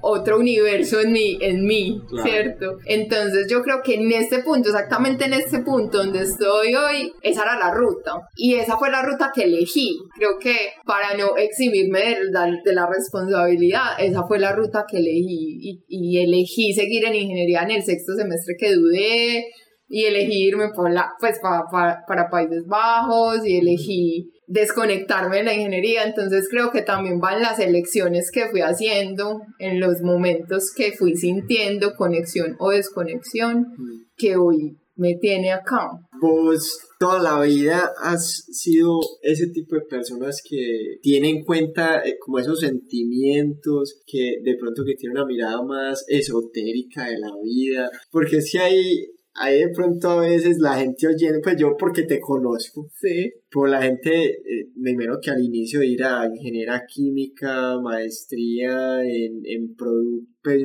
otro universo en mí, en mí ¿cierto? Entonces yo creo que en este punto, exactamente en este punto donde estoy hoy, esa era la ruta. Y esa fue la ruta que elegí. Creo que para no eximirme de, la, responsabilidad, esa fue la ruta que elegí. Y, elegí seguir en ingeniería en el sexto semestre que dudé. Y elegí irme por la, pues, para, para Países Bajos. Y elegí desconectarme de la ingeniería, entonces creo que también van las elecciones que fui haciendo en los momentos que fui sintiendo conexión o desconexión mm. que hoy me tiene acá. Vos toda la vida has sido ese tipo de personas que tienen en cuenta eh, como esos sentimientos, que de pronto que tienen una mirada más esotérica de la vida, porque si hay ahí de pronto a veces la gente oye, pues yo porque te conozco, sí. por la gente, eh, primero que al inicio ir a ingeniería química, maestría en, en producto, pues,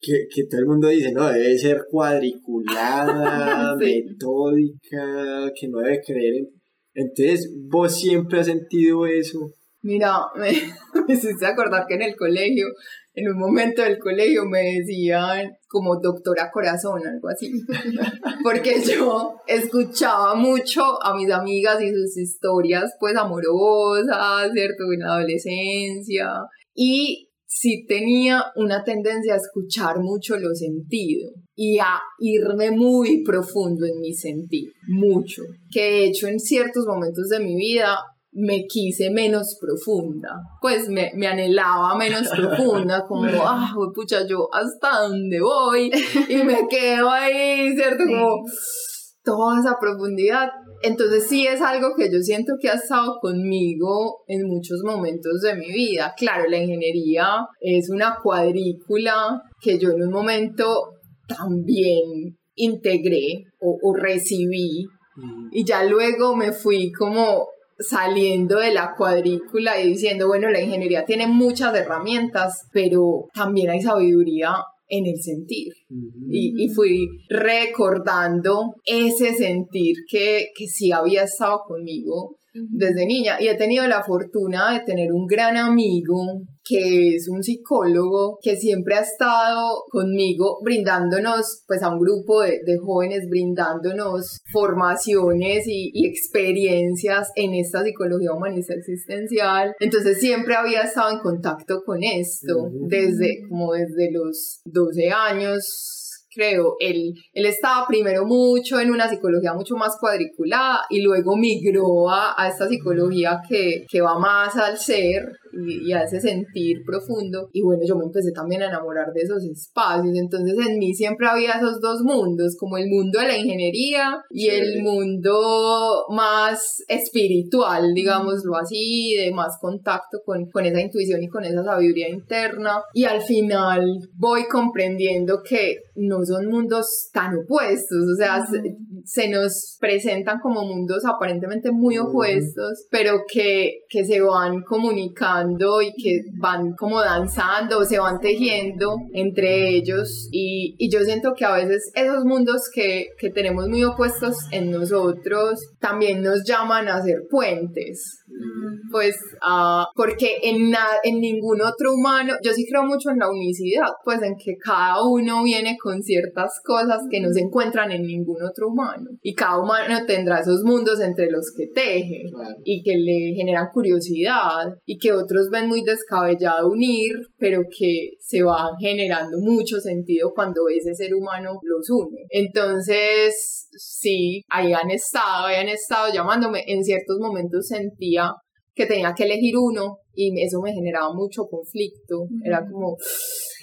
que, que todo el mundo dice, no, debe ser cuadriculada, Sí. metódica, que no debe creer en... Entonces, vos siempre has sentido eso. Mira, me, me hiciste acordar que en el colegio, en un momento del colegio me decían como doctora corazón, algo así. Porque yo escuchaba mucho a mis amigas y sus historias pues amorosas, ¿cierto? En la adolescencia. Y sí tenía una tendencia a escuchar mucho los sentidos y a irme muy profundo en mi sentir, mucho. Que de hecho en ciertos momentos de mi vida me quise menos profunda, pues me, me anhelaba menos profunda, como, ah, pucha, yo hasta dónde voy y me quedo ahí, ¿cierto? Como toda esa profundidad. Entonces sí es algo que yo siento que ha estado conmigo en muchos momentos de mi vida. Claro, la ingeniería es una cuadrícula que yo en un momento también integré o, o recibí y ya luego me fui como saliendo de la cuadrícula y diciendo, bueno, la ingeniería tiene muchas herramientas, pero también hay sabiduría en el sentir. Y, y fui recordando ese sentir que, que sí había estado conmigo desde niña. Y he tenido la fortuna de tener un gran amigo que es un psicólogo que siempre ha estado conmigo brindándonos pues a un grupo de, de jóvenes brindándonos formaciones y, y, experiencias en esta psicología humanista existencial. Entonces siempre había estado en contacto con esto uh -huh. desde como desde los 12 años creo, él, él estaba primero mucho en una psicología mucho más cuadriculada y luego migró a, a esta psicología que, que, va más al ser y, ese sentir profundo. Y bueno, yo me empecé también a enamorar de esos espacios. Entonces en mí siempre había esos dos mundos, como el mundo de la ingeniería y sí. el mundo más espiritual, digámoslo así, de más contacto con, con esa intuición y con esa sabiduría interna. Y al final voy comprendiendo que no son mundos tan opuestos, o sea. Se, nos presentan como mundos aparentemente muy opuestos, pero que, que se van comunicando y que van como danzando, se van tejiendo entre ellos. Y, y yo siento que a veces esos mundos que, que tenemos muy opuestos en nosotros también nos llaman a ser puentes. Pues uh, porque en, na, en ningún otro humano, yo sí creo mucho en la unicidad, pues en que cada uno viene con ciertas cosas que no se encuentran en ningún otro humano y cada humano tendrá esos mundos entre los que teje claro. y que le generan curiosidad y que otros ven muy descabellado unir, pero que se va generando mucho sentido cuando ese ser humano los une. Entonces, sí, ahí han estado, ahí han estado llamándome, en ciertos momentos sentía que tenía que elegir uno y eso me generaba mucho conflicto. Era como,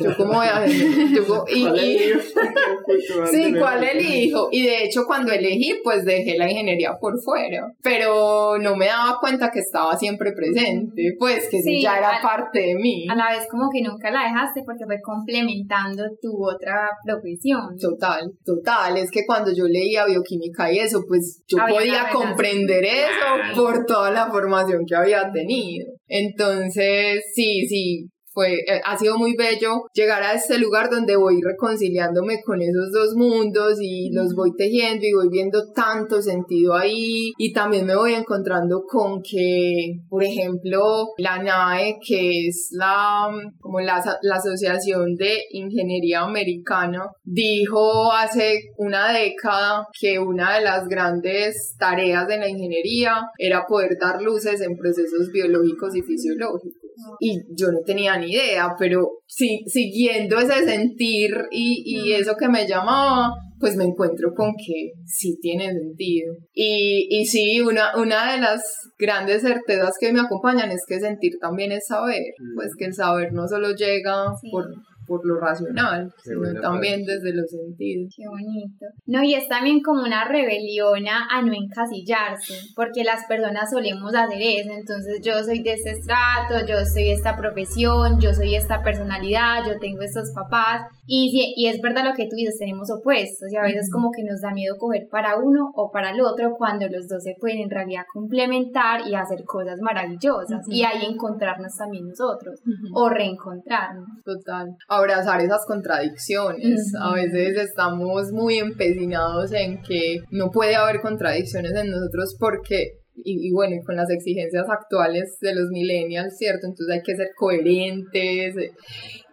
yo como voy a yo, y, ¿Cuál y, sí? ¿cuál elijo? Y de hecho cuando elegí, pues dejé la ingeniería por fuera, pero no me daba cuenta que estaba siempre presente, pues que sí, ya era a, parte de mí. A la vez como que nunca la dejaste porque fue complementando tu otra profesión. Total, total, es que cuando yo leía bioquímica y eso, pues yo Había podía comprender eso por toda la formación que había tenido. Entonces, sí, sí, fue, eh, ha sido muy bello llegar a este lugar donde voy reconciliándome con esos dos mundos y los voy tejiendo y voy viendo tanto sentido ahí. Y también me voy encontrando con que, por ejemplo, la NAE, que es la, como la, la Asociación de Ingeniería Americana, dijo hace una década que una de las grandes tareas de la ingeniería era poder dar luces en procesos biológicos y fisiológicos y yo no tenía ni idea, pero siguiendo ese sentir y, y eso que me llamaba, pues me encuentro con que sí tiene sentido. Y, y sí, una, una de las grandes certezas que me acompañan es que sentir también es saber, pues que el saber no solo llega sí. por por lo racional, Qué sino también parte. desde los sentidos. Qué bonito. No, y es también como una rebelión a, no encasillarse, porque las personas solemos hacer eso, entonces yo soy de este estrato, yo soy esta profesión, yo soy esta personalidad, yo tengo estos papás, y, y es verdad lo que tú dices, tenemos opuestos, y a veces como que nos da miedo coger para uno o para el otro, cuando los dos se pueden en realidad complementar y hacer cosas maravillosas, uh -huh. y ahí encontrarnos también nosotros, uh -huh. o reencontrarnos. Total abrazar esas contradicciones. A veces estamos muy empecinados en que no puede haber contradicciones en nosotros porque y, y, bueno, con las exigencias actuales de los millennials, ¿cierto? Entonces hay que ser coherentes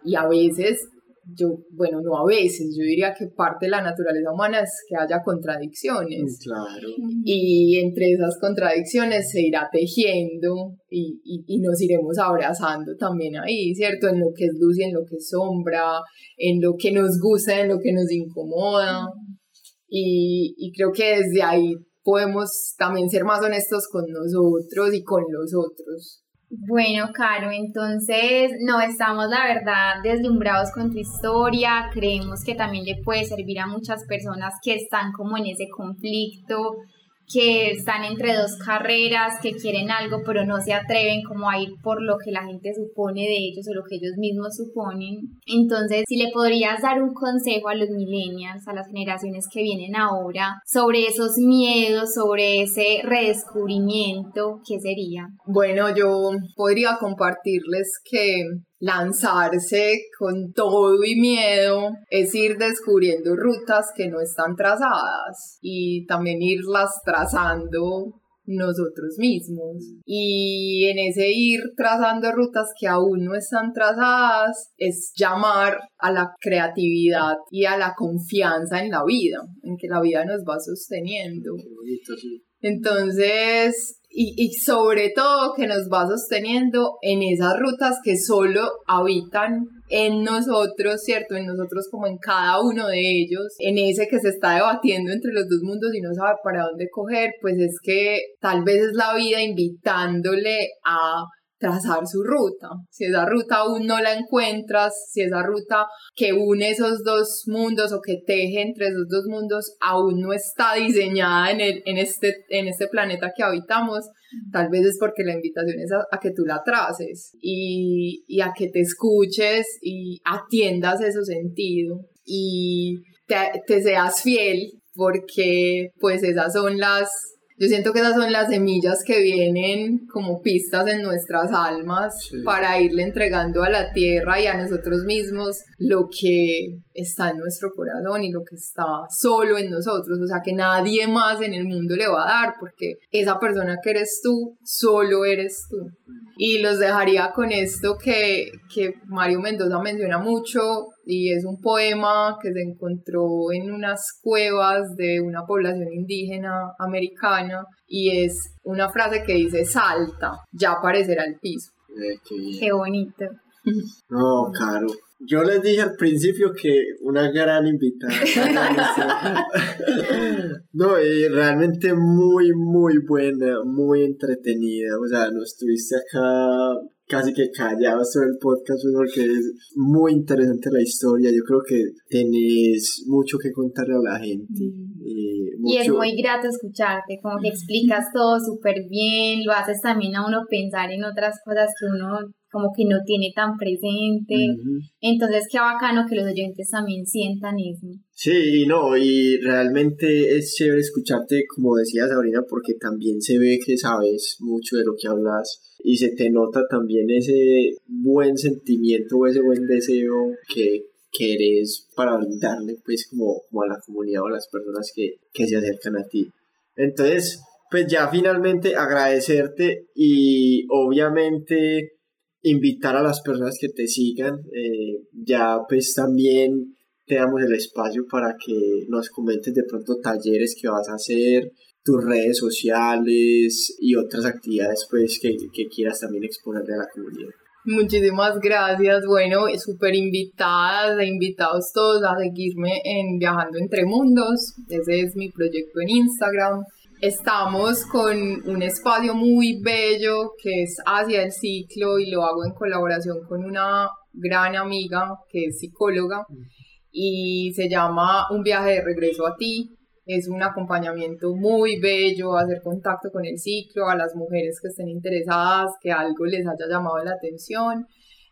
y a veces yo, bueno, no a veces, yo diría que parte de la naturaleza humana es que haya contradicciones. Mm, Claro. Y entre esas contradicciones se irá tejiendo y, y, y, nos iremos abrazando también ahí, ¿cierto? En lo que es luz y en lo que es sombra, en lo que nos gusta, en lo que nos incomoda. Y, y creo que desde ahí podemos también ser más honestos con nosotros y con los otros. Bueno, Caro, entonces no estamos, la verdad, deslumbrados con tu historia. Creemos que también le puede servir a muchas personas que están como en ese conflicto, que están entre dos carreras, que quieren algo, pero no se atreven como a ir por lo que la gente supone de ellos o lo que ellos mismos suponen. Entonces, si le podrías dar un consejo a los millennials, a las generaciones que vienen ahora, sobre esos miedos, sobre ese redescubrimiento, ¿qué sería? Bueno, yo podría compartirles que lanzarse con todo y miedo es ir descubriendo rutas que no están trazadas y también irlas trazando nosotros mismos. Y en ese ir trazando rutas que aún no están trazadas es llamar a la creatividad y a la confianza en la vida, en que la vida nos va sosteniendo. Bonito, sí. Entonces, y, y, sobre todo que nos va sosteniendo en esas rutas que solo habitan en nosotros, ¿cierto? En nosotros como en cada uno de ellos, en ese que se está debatiendo entre los dos mundos y no sabe para dónde coger, pues es que tal vez es la vida invitándole a trazar su ruta. Si esa ruta aún no la encuentras, si esa ruta que une esos dos mundos o que teje entre esos dos mundos aún no está diseñada en, el, en, este, en este planeta que habitamos, tal vez es porque la invitación es a, a que tú la traces y, y, a que te escuches y atiendas ese sentido y te, te seas fiel porque pues esas son las yo siento que esas son las semillas que vienen como pistas en nuestras almas sí. para irle entregando a la tierra y a nosotros mismos lo que está en nuestro corazón y lo que está solo en nosotros. O sea, que nadie más en el mundo le va a dar porque esa persona que eres tú, solo eres tú. Y los dejaría con esto que, que Mario Mendoza menciona mucho y es un poema que se encontró en unas cuevas de una población indígena americana y es una frase que dice salta, ya aparecerá el piso. Eh, qué, qué, bonito. No, Caro. Yo les dije al principio que una gran invitada. no, y realmente muy, muy buena, muy entretenida. O sea, no estuviste acá casi que callados todo el podcast pues, porque es muy interesante la historia. Yo creo que tenés mucho que contarle a la gente. Eh, mucho... Y es muy grato escucharte, como que explicas todo súper bien, lo haces también a uno pensar en otras cosas que uno como que no tiene tan presente. Uh -huh. Entonces, qué bacano que los oyentes también sientan eso. Sí, no, y realmente es chévere escucharte, como decía Sabrina, porque también se ve que sabes mucho de lo que hablas y se te nota también ese buen sentimiento o ese buen deseo que querés para brindarle pues como, a la comunidad o a las personas que, que se acercan a ti. Entonces, pues ya finalmente agradecerte y obviamente invitar a las personas que te sigan. Eh, ya pues también te damos el espacio para que nos comentes de pronto talleres que vas a hacer, tus redes sociales y otras actividades pues que, que quieras también exponerle a la comunidad. Muchísimas gracias. Bueno, súper invitadas e invitados todos a seguirme en Viajando entre Mundos. Ese es mi proyecto en Instagram. Estamos con un espacio muy bello que es hacia el ciclo y lo hago en colaboración con una gran amiga que es psicóloga y se llama Un viaje de regreso a ti. Es un acompañamiento muy bello, hacer contacto con el ciclo, a las mujeres que estén interesadas, que algo les haya llamado la atención.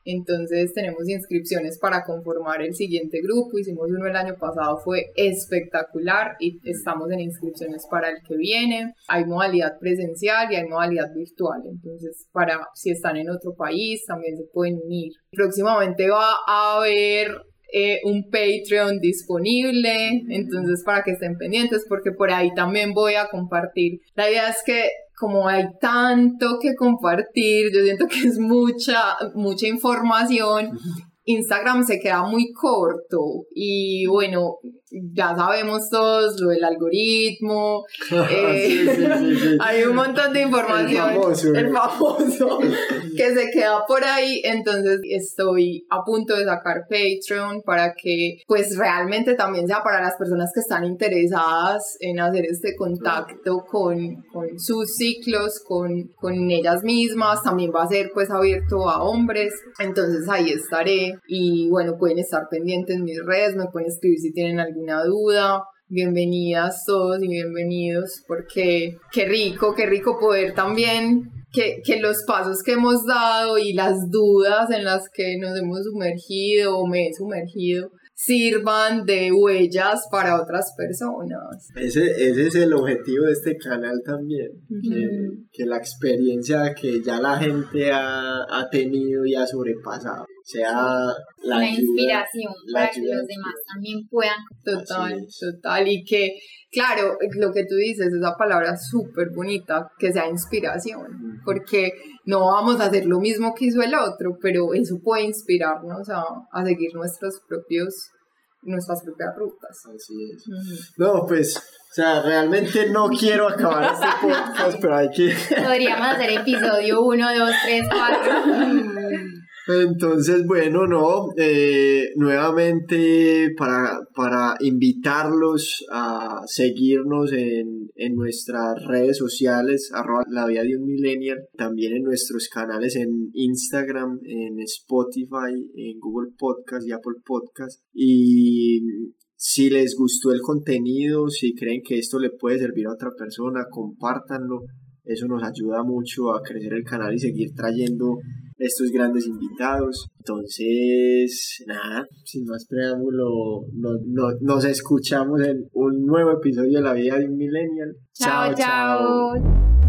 Entonces tenemos inscripciones para conformar el siguiente grupo. Hicimos uno el año pasado, fue espectacular y estamos en inscripciones para el que viene. Hay modalidad presencial y hay modalidad virtual. Entonces, para si están en otro país, también se pueden unir. Próximamente va a haber eh, un Patreon disponible, entonces para que estén pendientes porque por ahí también voy a compartir. La idea es que como hay tanto que compartir, yo siento que es mucha, mucha información. Instagram se queda muy corto y bueno, ya sabemos todos lo del algoritmo, eh, hay un montón de información, el famoso, que se queda por ahí, entonces estoy a punto de sacar Patreon para que pues realmente también sea para las personas que están interesadas en hacer este contacto con, con sus ciclos, con, con ellas mismas, también va a ser pues abierto a hombres, entonces ahí estaré. Y bueno, pueden estar pendientes en mis redes, me pueden escribir si tienen algún una duda, bienvenidas todos y bienvenidos, porque qué rico, qué rico poder también que, que, los pasos que hemos dado y las dudas en las que nos hemos sumergido o me he sumergido sirvan de huellas para otras personas. Ese, ese es el objetivo de este canal también, que, que, la experiencia que ya la gente ha, ha tenido y ha sobrepasado sea la, inspiración para que los demás también puedan. Total, total. Y que, claro, lo que tú dices, esa palabra súper bonita, que sea inspiración, porque no vamos a hacer lo mismo que hizo el otro, pero eso puede inspirarnos a, a seguir nuestros propios nuestras propias rutas. Así es. No, pues, o sea, realmente no quiero acabar este podcast, pero hay que... Podríamos hacer episodio 1, 2, 3, 4. Entonces, bueno, no, eh, nuevamente para, para invitarlos a seguirnos en, en nuestras redes sociales, arroba la vida de un millennial, también en nuestros canales en Instagram, en Spotify, en Google Podcast y Apple Podcast. Y si les gustó el contenido, si creen que esto le puede servir a otra persona, compártanlo. Eso nos ayuda mucho a crecer el canal y seguir trayendo estos grandes invitados. Entonces, nada, sin más preámbulo, nos escuchamos en un nuevo episodio de La Vida de un Millennial. chao. chao.